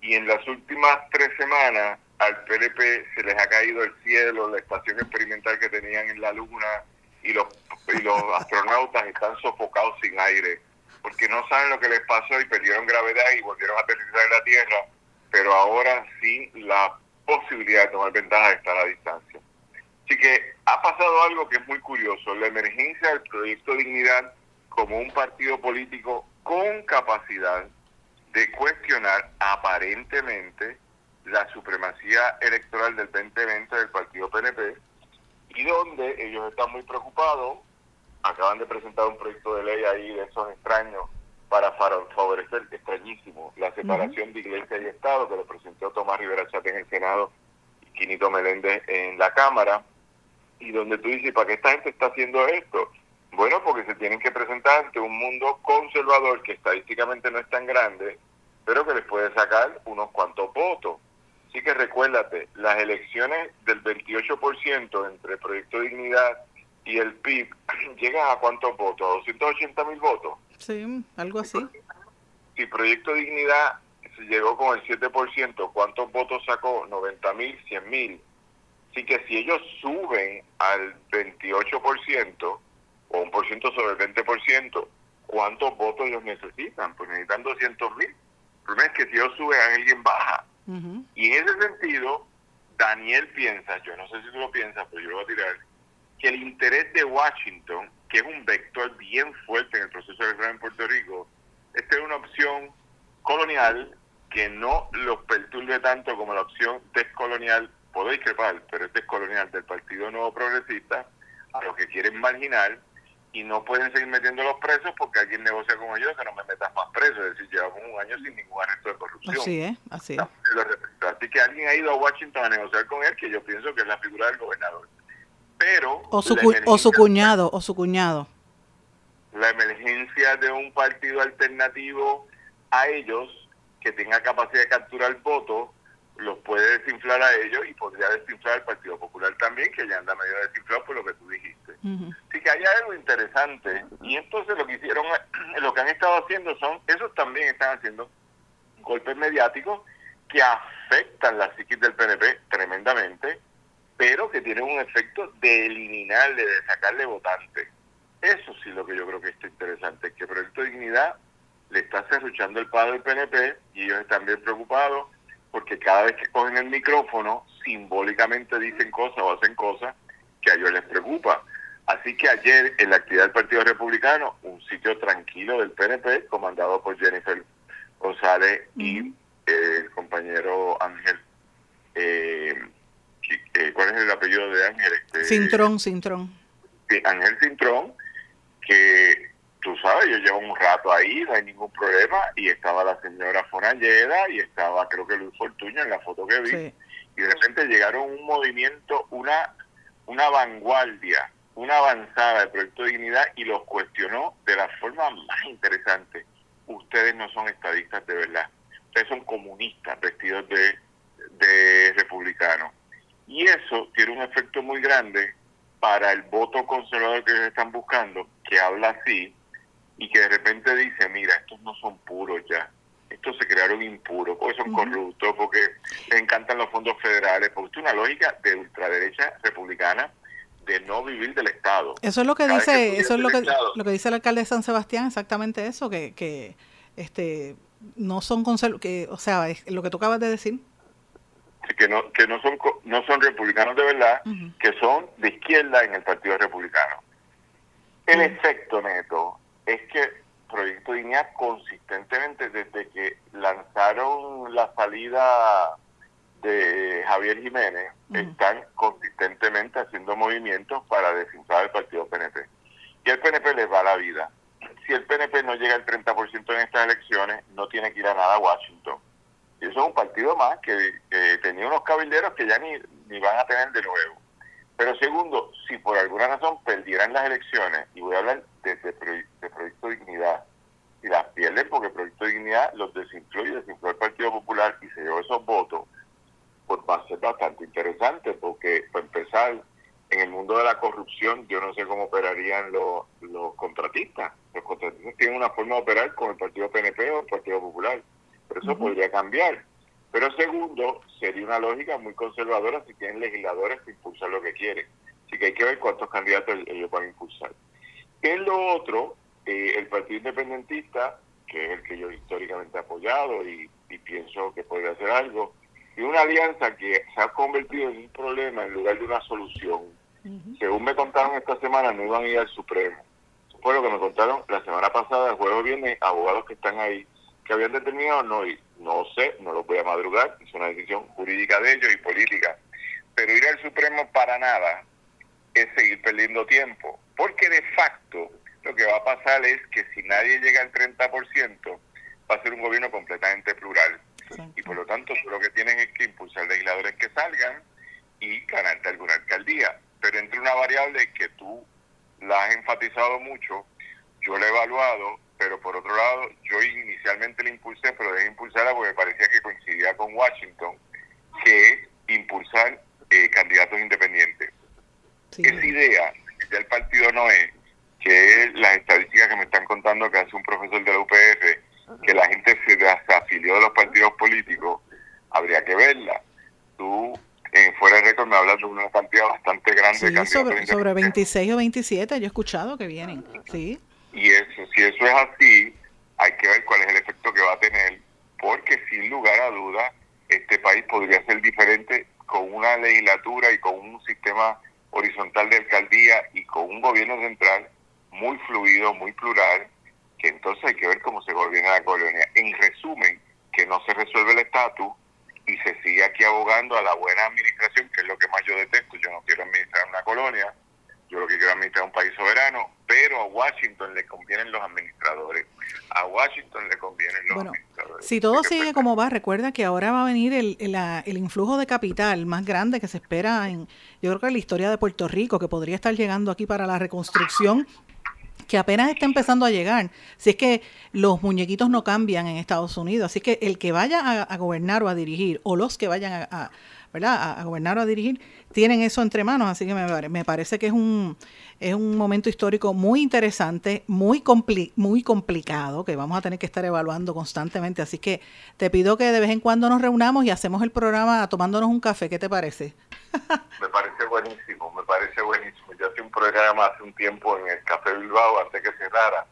Y en las últimas tres semanas al PLP se les ha caído el cielo, la estación experimental que tenían en la Luna y los, y los astronautas están sofocados sin aire porque no saben lo que les pasó y perdieron gravedad y volvieron a aterrizar en la Tierra, pero ahora sí la posibilidad de tomar ventaja de estar a distancia. Así que ha pasado algo que es muy curioso, la emergencia del proyecto Dignidad como un partido político con capacidad de cuestionar aparentemente la supremacía electoral del 2020 del partido PNP y donde ellos están muy preocupados, acaban de presentar un proyecto de ley ahí de esos extraños para favorecer, extrañísimo, la separación de iglesia y Estado que lo presentó Tomás Rivera Chate en el Senado y Quinito Meléndez en la Cámara, y donde tú dices, ¿para qué esta gente está haciendo esto? Bueno, porque se tienen que presentar ante un mundo conservador que estadísticamente no es tan grande, pero que les puede sacar unos cuantos votos. Así que recuérdate, las elecciones del 28% entre Proyecto Dignidad y el PIB llegan a cuántos votos? ¿A 280 mil votos? Sí, algo así. Si Proyecto Dignidad llegó con el 7%, ¿cuántos votos sacó? 90 mil, 100 mil. Así que si ellos suben al 28%, o un por ciento sobre el 20%, ¿cuántos votos ellos necesitan? Pues necesitan 200 mil. El problema es que si ellos suben, alguien baja. Y en ese sentido, Daniel piensa, yo no sé si tú lo piensas, pero yo lo voy a tirar, que el interés de Washington, que es un vector bien fuerte en el proceso electoral en Puerto Rico, es una opción colonial que no los perturbe tanto como la opción descolonial, puedo discrepar, pero es descolonial del Partido Nuevo Progresista, a los que quieren marginar y no pueden seguir metiendo los presos porque alguien negocia con ellos que no me metas más presos. Es decir, llevamos un año sin ningún arresto de corrupción. Así es, así es. Así que alguien ha ido a Washington a negociar con él, que yo pienso que es la figura del gobernador. Pero... O su, o su cuñado, o su cuñado. La emergencia de un partido alternativo a ellos que tenga capacidad de capturar votos los puede desinflar a ellos y podría desinflar al Partido Popular también, que ya anda medio desinflado por lo que tú dijiste. Así que hay algo interesante. Y entonces lo que hicieron, lo que han estado haciendo son, esos también están haciendo golpes mediáticos que afectan la psiquis del PNP tremendamente, pero que tienen un efecto de eliminarle, de sacarle votantes. Eso sí lo que yo creo que está interesante, que Proyecto de Dignidad le está cerruchando el palo del PNP y ellos están bien preocupados porque cada vez que cogen el micrófono, simbólicamente dicen cosas o hacen cosas que a ellos les preocupa. Así que ayer, en la actividad del Partido Republicano, un sitio tranquilo del PNP, comandado por Jennifer González y eh, el compañero Ángel, eh, eh, ¿cuál es el apellido de Ángel? Este, Cintrón, Cintrón. Ángel Cintrón, que tú sabes, yo llevo un rato ahí, no hay ningún problema, y estaba la señora Fonalleda y estaba creo que Luis Fortuño en la foto que vi, y de repente llegaron un movimiento, una, una vanguardia, una avanzada del Proyecto de Dignidad y los cuestionó de la forma más interesante. Ustedes no son estadistas de verdad, ustedes son comunistas vestidos de, de republicanos. Y eso tiene un efecto muy grande para el voto conservador que ellos están buscando, que habla así, y que de repente dice, mira, estos no son puros ya, estos se crearon impuros, porque son corruptos, porque les encantan los fondos federales, porque es una lógica de ultraderecha republicana de no vivir del Estado. Eso es lo que dice, eso es lo que, lo que dice el alcalde de San Sebastián, exactamente eso, que, que este no son que o sea, es lo que tú acabas de decir. Que no, que no son no son republicanos de verdad, que son de izquierda en el Partido Republicano. El efecto neto es que Proyecto Dignidad consistentemente desde que lanzaron la salida de Javier Jiménez, están consistentemente haciendo movimientos para desinflar el partido PNP. Y el PNP les va la vida. Si el PNP no llega al 30% en estas elecciones, no tiene que ir a nada a Washington. Y eso es un partido más que, que tenía unos cabilderos que ya ni, ni van a tener de nuevo. Pero segundo, si por alguna razón perdieran las elecciones, y voy a hablar de, de, Proyecto Dignidad, si las pierden porque Proyecto Dignidad los desinfló y desinfló el Partido Popular y se llevó esos votos, pues va a ser bastante interesante porque, para empezar, en el mundo de la corrupción, yo no sé cómo operarían los, los contratistas. Los contratistas tienen una forma de operar con el Partido PNP o el Partido Popular, pero eso podría cambiar pero segundo, sería una lógica muy conservadora si tienen legisladores que impulsan lo que quieren. Así que hay que ver cuántos candidatos ellos van a impulsar. En lo otro, eh, el Partido Independentista, que es el que yo históricamente he apoyado y, pienso que podría hacer algo, y una alianza que se ha convertido en un problema en lugar de una solución. Según me contaron esta semana, no iban a ir al Supremo. Eso fue lo que me contaron la semana pasada, el jueves viene, abogados que están ahí, que habían determinado no ir. No sé, no lo voy a madrugar, es una decisión jurídica de ellos y política. Pero ir al Supremo para nada es seguir perdiendo tiempo, porque de facto lo que va a pasar es que si nadie llega al 30%, va a ser un gobierno completamente plural. Y por lo tanto, lo que tienen es que impulsar legisladores que salgan y ganarte alguna alcaldía. Pero entre una variable que tú la has enfatizado mucho, yo la he evaluado pero por otro lado, yo inicialmente la impulsé, pero dejé impulsarla porque me parecía que coincidía con Washington, que es impulsar eh, candidatos independientes. Esa idea del partido no es, que las estadísticas que me están contando que hace un profesor de la UPF, que la gente se desafilió de los partidos políticos, habría que verla. Tú en fuera de récord me hablas de una cantidad bastante grande de candidatos sobre, sobre 26 o 27, yo he escuchado que vienen, sí. Y eso, si eso es así, hay que ver cuál es el efecto que va a tener, porque sin lugar a dudas, este país podría ser diferente con una legislatura y con un sistema horizontal de alcaldía y con un gobierno central muy fluido, muy plural, entonces hay que ver cómo se gobierna la colonia. En resumen, que no se resuelve el estatus y se sigue aquí abogando a la buena administración, que es lo que más yo detesto. Yo no quiero administrar una colonia, yo lo que quiero administrar un país soberano, pero a Washington le convienen los administradores. A Washington le convienen los administradores. Si todo sigue como va, recuerda que ahora va a venir el, el, el, influjo de capital más grande que se espera en, yo creo que en la historia de Puerto Rico, que podría estar llegando aquí para la reconstrucción que apenas está empezando a llegar. Si es que los muñequitos no cambian en Estados Unidos, así que el que vaya a, gobernar o a dirigir, o los que vayan a, ¿verdad? a, gobernar o a dirigir, tienen eso entre manos, así que me, me parece que es un, es un momento histórico muy interesante, muy, muy complicado, que vamos a tener que estar evaluando constantemente, así que te pido que de vez en cuando nos reunamos y hacemos el programa tomándonos un café, ¿qué te parece? me parece buenísimo, me parece buenísimo. Yo hacía un programa hace un tiempo en el Café Bilbao antes que cerrara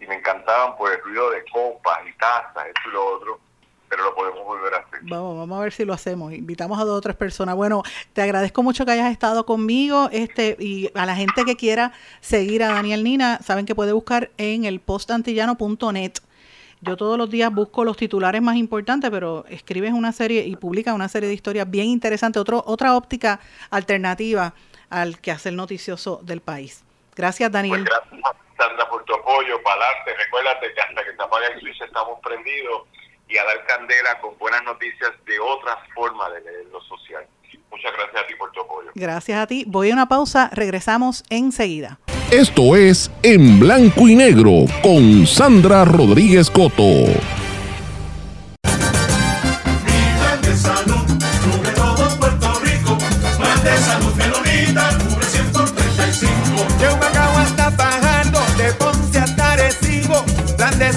y me encantaban pues el ruido de copas y tazas, esto y lo otro, pero lo podemos volver a hacer. Vamos, vamos a ver si lo hacemos. Invitamos a dos o tres personas. Bueno, te agradezco mucho que hayas estado conmigo este y a la gente que quiera seguir a Daniel Nina, saben que puede buscar en el postantillano.net yo todos los días busco los titulares más importantes, pero escribes una serie y publicas una serie de historias bien interesantes, otro, otra óptica alternativa al que hace el noticioso del país. Gracias, Daniel. Pues gracias, Sandra, por tu apoyo, para adelante. Recuérdate que hasta que se apague el switch estamos prendidos y a dar candela con buenas noticias de otra forma de leer lo social. Muchas gracias a ti por tu apoyo. Gracias a ti. Voy a una pausa, regresamos enseguida. Esto es En Blanco y Negro con Sandra Rodríguez Coto.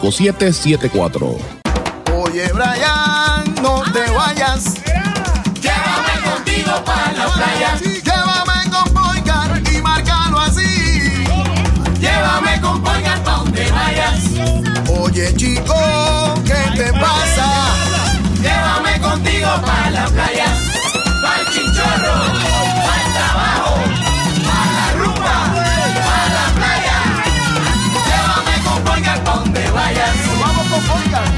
5774. Oye, Brian, no te vayas. Llévame contigo para la playa. Llévame con Poicar y márcalo así. Llévame con Poicar pa' donde vayas. Oye, chico, ¿qué te pasa? Llévame contigo para la Poicar.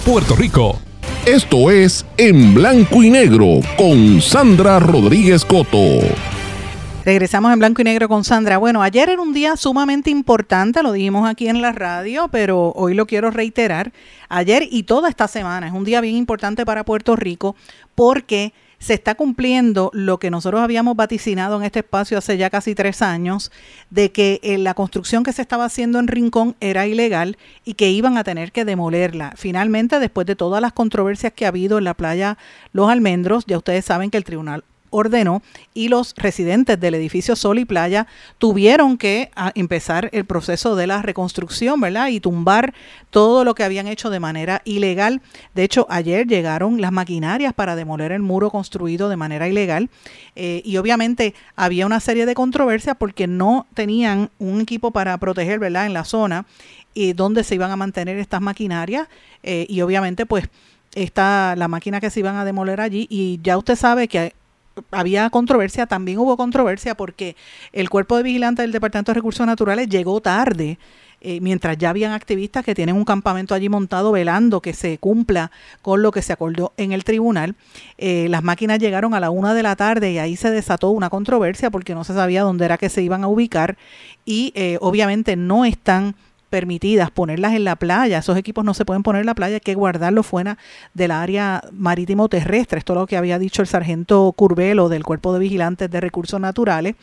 Puerto Rico. Esto es En Blanco y Negro con Sandra Rodríguez Coto. Regresamos en blanco y negro con Sandra. Bueno, ayer era un día sumamente importante, lo dijimos aquí en la radio, pero hoy lo quiero reiterar. Ayer y toda esta semana es un día bien importante para Puerto Rico porque se está cumpliendo lo que nosotros habíamos vaticinado en este espacio hace ya casi tres años, de que eh, la construcción que se estaba haciendo en Rincón era ilegal y que iban a tener que demolerla. Finalmente, después de todas las controversias que ha habido en la playa Los Almendros, ya ustedes saben que el Tribunal ordenó y los residentes del edificio Sol y Playa tuvieron que a, empezar el proceso de la reconstrucción, ¿verdad? Y tumbar todo lo que habían hecho de manera ilegal. De hecho, ayer llegaron las maquinarias para demoler el muro construido de manera ilegal eh, y obviamente había una serie de controversias porque no tenían un equipo para proteger, ¿verdad? En la zona y donde se iban a mantener estas maquinarias eh, y obviamente pues está la máquina que se iban a demoler allí y ya usted sabe que había controversia, también hubo controversia porque el cuerpo de vigilante del Departamento de Recursos Naturales llegó tarde eh, mientras ya habían activistas que tienen un campamento allí montado velando que se cumpla con lo que se acordó en el tribunal. Eh, las máquinas llegaron a la una de la tarde y ahí se desató una controversia porque no se sabía dónde era que se iban a ubicar y eh, obviamente no están permitidas ponerlas en la playa. Esos equipos no se pueden poner en la playa, hay que guardarlos fuera del área marítimo terrestre. Esto es lo que había dicho el sargento Curvelo del Cuerpo de Vigilantes de Recursos Naturales.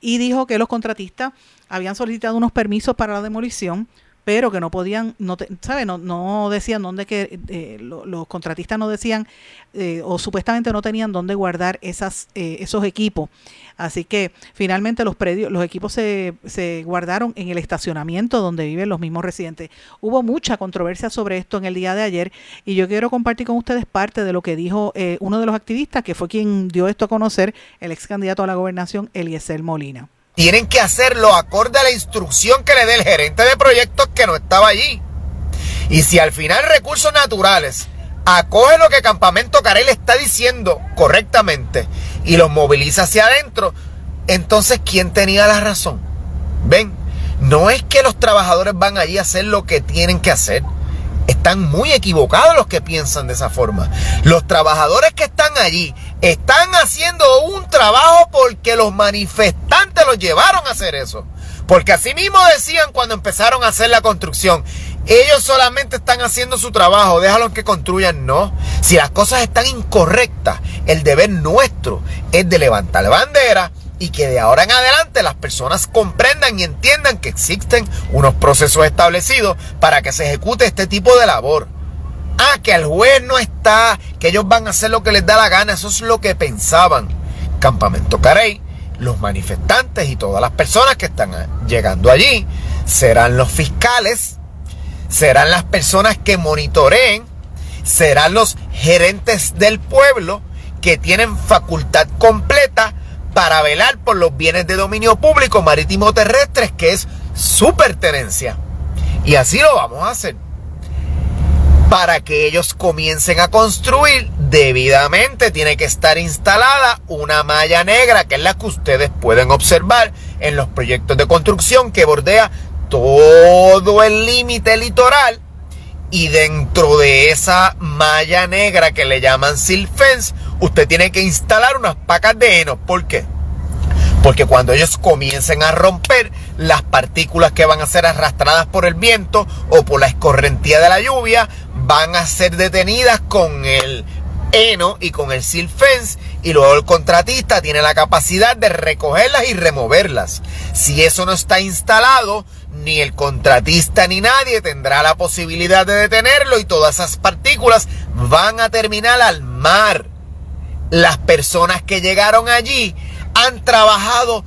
Y dijo que los contratistas habían solicitado unos permisos para la demolición pero que no podían, no, ¿sabe? no, no decían dónde que eh, los contratistas no decían eh, o supuestamente no tenían dónde guardar esas, eh, esos equipos. Así que finalmente los predios, los equipos se, se guardaron en el estacionamiento donde viven los mismos residentes. Hubo mucha controversia sobre esto en el día de ayer y yo quiero compartir con ustedes parte de lo que dijo uno de los activistas, que fue quien dio esto a conocer, el ex candidato a la gobernación, Eliezer Molina tienen que hacerlo acorde a la instrucción que le dé el gerente de proyectos que no estaba allí. Y si al final recursos naturales acoge lo que Campamento Carey le está diciendo correctamente y los moviliza hacia adentro, entonces ¿quién tenía la razón? Ven, no es que los trabajadores van allí a hacer lo que tienen que hacer. Están muy equivocados los que piensan de esa forma. Los trabajadores que están allí están haciendo un trabajo porque los manifestantes los llevaron a hacer eso. Porque así mismo decían cuando empezaron a hacer la construcción. Ellos solamente están haciendo su trabajo, déjalos que construyan. No. Si las cosas están incorrectas, el deber nuestro es de levantar la bandera y que de ahora en adelante las personas comprendan y entiendan que existen unos procesos establecidos para que se ejecute este tipo de labor. Ah, que el juez no está, que ellos van a hacer lo que les da la gana, eso es lo que pensaban. Campamento Carey, los manifestantes y todas las personas que están llegando allí serán los fiscales, serán las personas que monitoreen, serán los gerentes del pueblo que tienen facultad completa para velar por los bienes de dominio público marítimo terrestres, que es su pertenencia. Y así lo vamos a hacer. Para que ellos comiencen a construir debidamente tiene que estar instalada una malla negra, que es la que ustedes pueden observar en los proyectos de construcción que bordea todo el límite litoral. Y dentro de esa malla negra que le llaman silt fence, usted tiene que instalar unas pacas de heno. ¿Por qué? Porque cuando ellos comiencen a romper las partículas que van a ser arrastradas por el viento o por la escorrentía de la lluvia, van a ser detenidas con el heno y con el fence y luego el contratista tiene la capacidad de recogerlas y removerlas. Si eso no está instalado, ni el contratista ni nadie tendrá la posibilidad de detenerlo y todas esas partículas van a terminar al mar las personas que llegaron allí han trabajado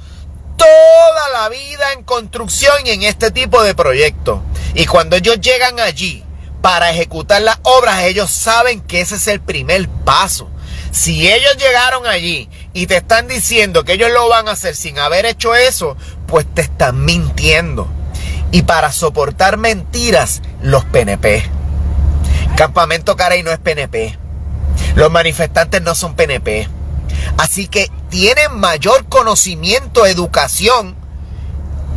toda la vida en construcción y en este tipo de proyectos. Y cuando ellos llegan allí para ejecutar las obras, ellos saben que ese es el primer paso. Si ellos llegaron allí y te están diciendo que ellos lo van a hacer sin haber hecho eso, pues te están mintiendo. Y para soportar mentiras, los PNP. Campamento Carey no es PNP. Los manifestantes no son PNP. Así que tienen mayor conocimiento, educación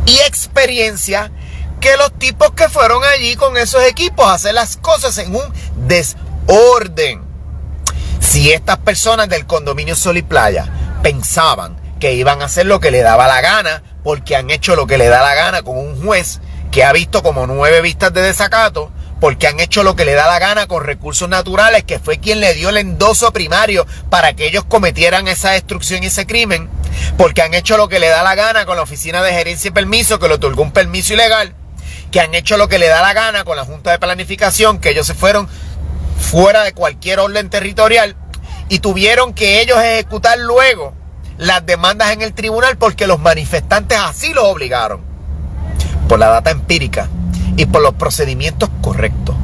y experiencia que los tipos que fueron allí con esos equipos a hacer las cosas en un desorden. Si estas personas del condominio Sol y Playa pensaban que iban a hacer lo que le daba la gana, porque han hecho lo que le da la gana con un juez que ha visto como nueve vistas de desacato, porque han hecho lo que le da la gana con recursos naturales, que fue quien le dio el endoso primario para que ellos cometieran esa destrucción y ese crimen, porque han hecho lo que le da la gana con la Oficina de Gerencia y Permiso, que le otorgó un permiso ilegal, que han hecho lo que le da la gana con la Junta de Planificación, que ellos se fueron fuera de cualquier orden territorial y tuvieron que ellos ejecutar luego las demandas en el tribunal porque los manifestantes así los obligaron por la data empírica y por los procedimientos correctos.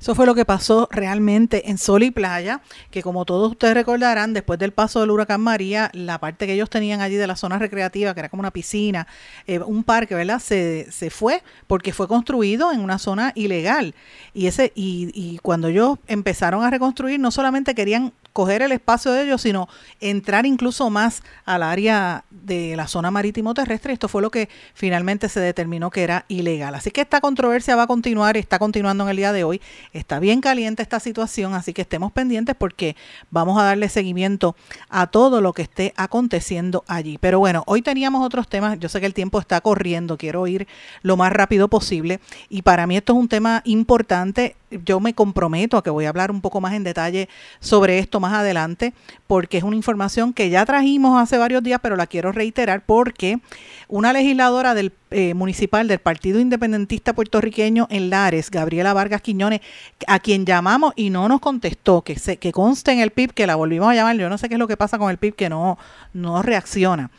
Eso fue lo que pasó realmente en Sol y Playa, que como todos ustedes recordarán, después del paso del huracán María, la parte que ellos tenían allí de la zona recreativa, que era como una piscina, eh, un parque, ¿verdad? Se, se, fue porque fue construido en una zona ilegal. Y, ese, y, y cuando ellos empezaron a reconstruir, no solamente querían coger el espacio de ellos, sino entrar incluso más al área de la zona marítimo terrestre. Esto fue lo que finalmente se determinó que era ilegal. Así que esta controversia va a continuar, está continuando en el día de hoy. Está bien caliente esta situación, así que estemos pendientes porque vamos a darle seguimiento a todo lo que esté aconteciendo allí. Pero bueno, hoy teníamos otros temas. Yo sé que el tiempo está corriendo, quiero ir lo más rápido posible y para mí esto es un tema importante yo me comprometo a que voy a hablar un poco más en detalle sobre esto más adelante, porque es una información que ya trajimos hace varios días, pero la quiero reiterar porque una legisladora del eh, municipal del Partido Independentista Puertorriqueño en Lares, Gabriela Vargas Quiñones, a quien llamamos y no nos contestó, que, se, que conste en el PIB, que la volvimos a llamar, yo no sé qué es lo que pasa con el PIB, que no, no reacciona.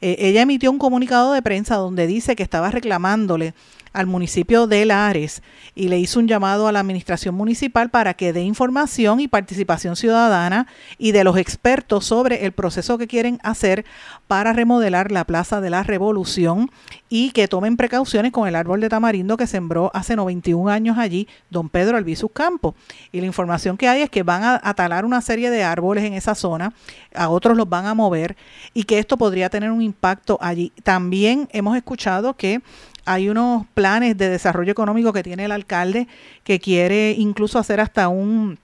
Eh, ella emitió un comunicado de prensa donde dice que estaba reclamándole al municipio de Lares y le hizo un llamado a la administración municipal para que dé información y participación ciudadana y de los expertos sobre el proceso que quieren hacer para remodelar la Plaza de la Revolución y que tomen precauciones con el árbol de tamarindo que sembró hace 91 años allí don Pedro Albizus Campo. Y la información que hay es que van a, talar una serie de árboles en esa zona, a otros los van a mover y que esto podría tener un impacto allí. También hemos escuchado que hay unos planes de desarrollo económico que tiene el alcalde que quiere incluso hacer hasta un,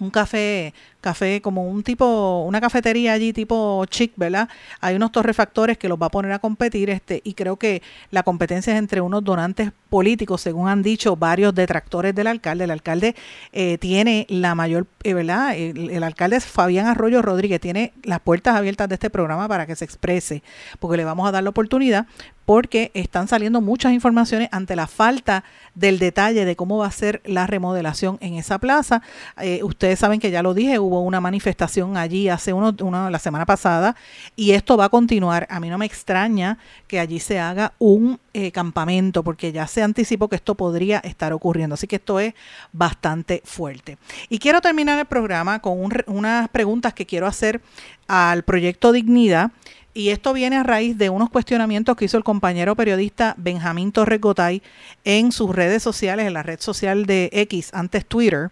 un café café como un tipo, una cafetería allí tipo chic, ¿verdad? Hay unos torrefactores que los va a poner a competir este y creo que la competencia es entre unos donantes políticos, según han dicho varios detractores del alcalde. El alcalde eh, tiene la mayor, eh, ¿verdad? El, alcalde Fabián Arroyo Rodríguez tiene las puertas abiertas de este programa para que se exprese, porque le vamos a dar la oportunidad porque están saliendo muchas informaciones ante la falta del detalle de cómo va a ser la remodelación en esa plaza. Eh, ustedes saben que ya lo dije, hubo una manifestación allí hace uno, una, la semana pasada y esto va a continuar. A mí no me extraña que allí se haga un eh, campamento porque ya se anticipó que esto podría estar ocurriendo. Así que esto es bastante fuerte. Y quiero terminar el programa con unas preguntas que quiero hacer al proyecto Dignidad. Y esto viene a raíz de unos cuestionamientos que hizo el compañero periodista Benjamín Torres Gotay en sus redes sociales, en la red social de X, antes Twitter,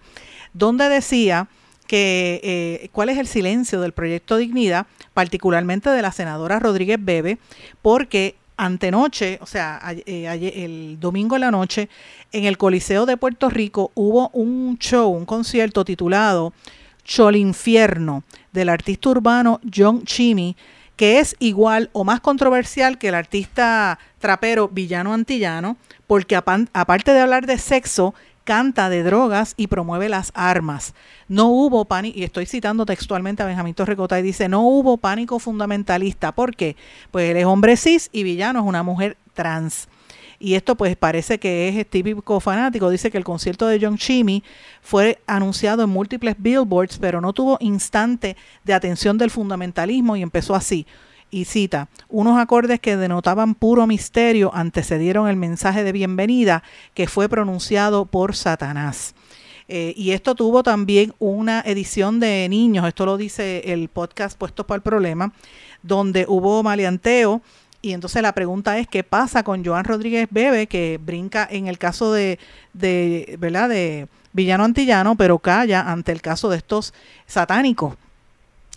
donde decía eh, cuál es el silencio del proyecto Dignidad, particularmente de la senadora Rodríguez Bebe, porque antenoche, o sea, eh, el domingo en la noche, en el Coliseo de Puerto Rico hubo un show, un concierto titulado Cholinfierno del artista urbano John Chimmy, que es igual o más controversial que el artista trapero Villano Antillano, porque aparte de hablar de sexo, canta de drogas y promueve las armas. No hubo pánico, y estoy citando textualmente a Benjamín Torrecota y dice, no hubo pánico fundamentalista. ¿Por qué? Pues él es hombre cis y Villano es una mujer trans. Y esto pues parece que es típico fanático. Dice que el concierto de John Chimmy fue anunciado en múltiples billboards, pero no tuvo instante de atención del fundamentalismo y empezó así y cita, unos acordes que denotaban puro misterio antecedieron el mensaje de bienvenida que fue pronunciado por Satanás. Eh, y esto tuvo también una edición de niños, esto lo dice el podcast Puestos para el Problema, donde hubo maleanteo. Y entonces la pregunta es, ¿qué pasa con Joan Rodríguez Bebe, que brinca en el caso de, de, ¿verdad? de Villano Antillano, pero calla ante el caso de estos satánicos?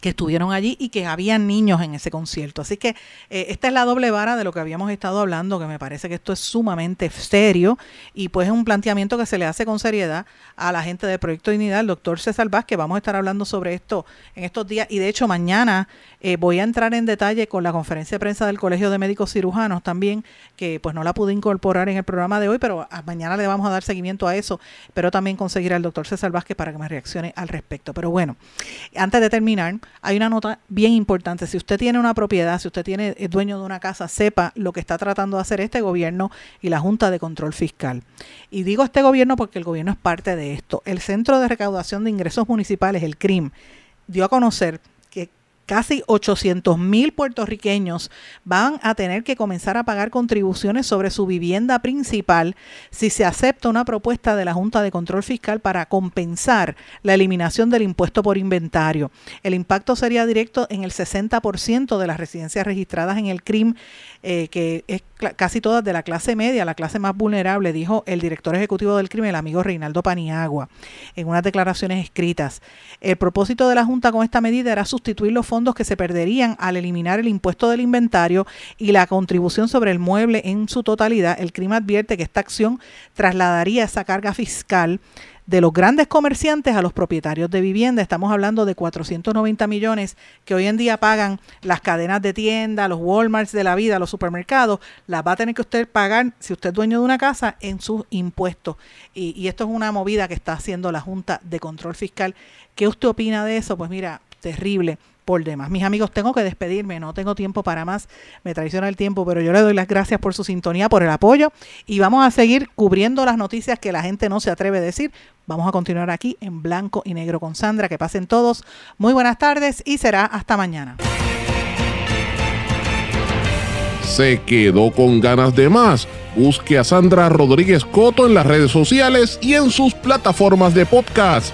Que estuvieron allí y que habían niños en ese concierto. Así que eh, esta es la doble vara de lo que habíamos estado hablando, que me parece que esto es sumamente serio y pues es un planteamiento que se le hace con seriedad a la gente del Proyecto Dignidad, el doctor César Vázquez. Vamos a estar hablando sobre esto en estos días y de hecho mañana eh, voy a entrar en detalle con la conferencia de prensa del Colegio de Médicos Cirujanos también, que pues no la pude incorporar en el programa de hoy, pero mañana le vamos a dar seguimiento a eso, pero también conseguir al doctor César Vázquez para que me reaccione al respecto. Pero bueno, antes de terminar, hay una nota bien importante. Si usted tiene una propiedad, si usted tiene, es dueño de una casa, sepa lo que está tratando de hacer este gobierno y la Junta de Control Fiscal. Y digo este gobierno porque el gobierno es parte de esto. El Centro de Recaudación de Ingresos Municipales, el CRIM, dio a conocer casi 800 mil puertorriqueños van a tener que comenzar a pagar contribuciones sobre su vivienda principal si se acepta una propuesta de la Junta de Control Fiscal para compensar la eliminación del impuesto por inventario. El impacto sería directo en el 60% de las residencias registradas en el CRIM, eh, que es casi todas de la clase media, la clase más vulnerable, dijo el director ejecutivo del CRIM, el amigo Reinaldo Paniagua, en unas declaraciones escritas. El propósito de la Junta con esta medida era sustituir los fondos que se perderían al eliminar el impuesto del inventario y la contribución sobre el mueble en su totalidad. El CRIM advierte que esta acción trasladaría esa carga fiscal de los grandes comerciantes a los propietarios de vivienda. Estamos hablando de 490 millones que hoy en día pagan las cadenas de tienda, los Walmarts de la vida, los supermercados. Las va a tener que usted pagar, si usted es dueño de una casa, en sus impuestos. Y esto es una movida que está haciendo la Junta de Control Fiscal. ¿Qué usted opina de eso? Pues mira, terrible por demás. Mis amigos, tengo que despedirme, no tengo tiempo para más, me traiciona el tiempo, pero yo le doy las gracias por su sintonía, por el apoyo y vamos a seguir cubriendo las noticias que la gente no se atreve a decir. Vamos a continuar aquí en blanco y negro con Sandra. Que pasen todos. Muy buenas tardes y será hasta mañana. ¿Se quedó con ganas de más? Busque a Sandra Rodríguez Coto en las redes sociales y en sus plataformas de podcast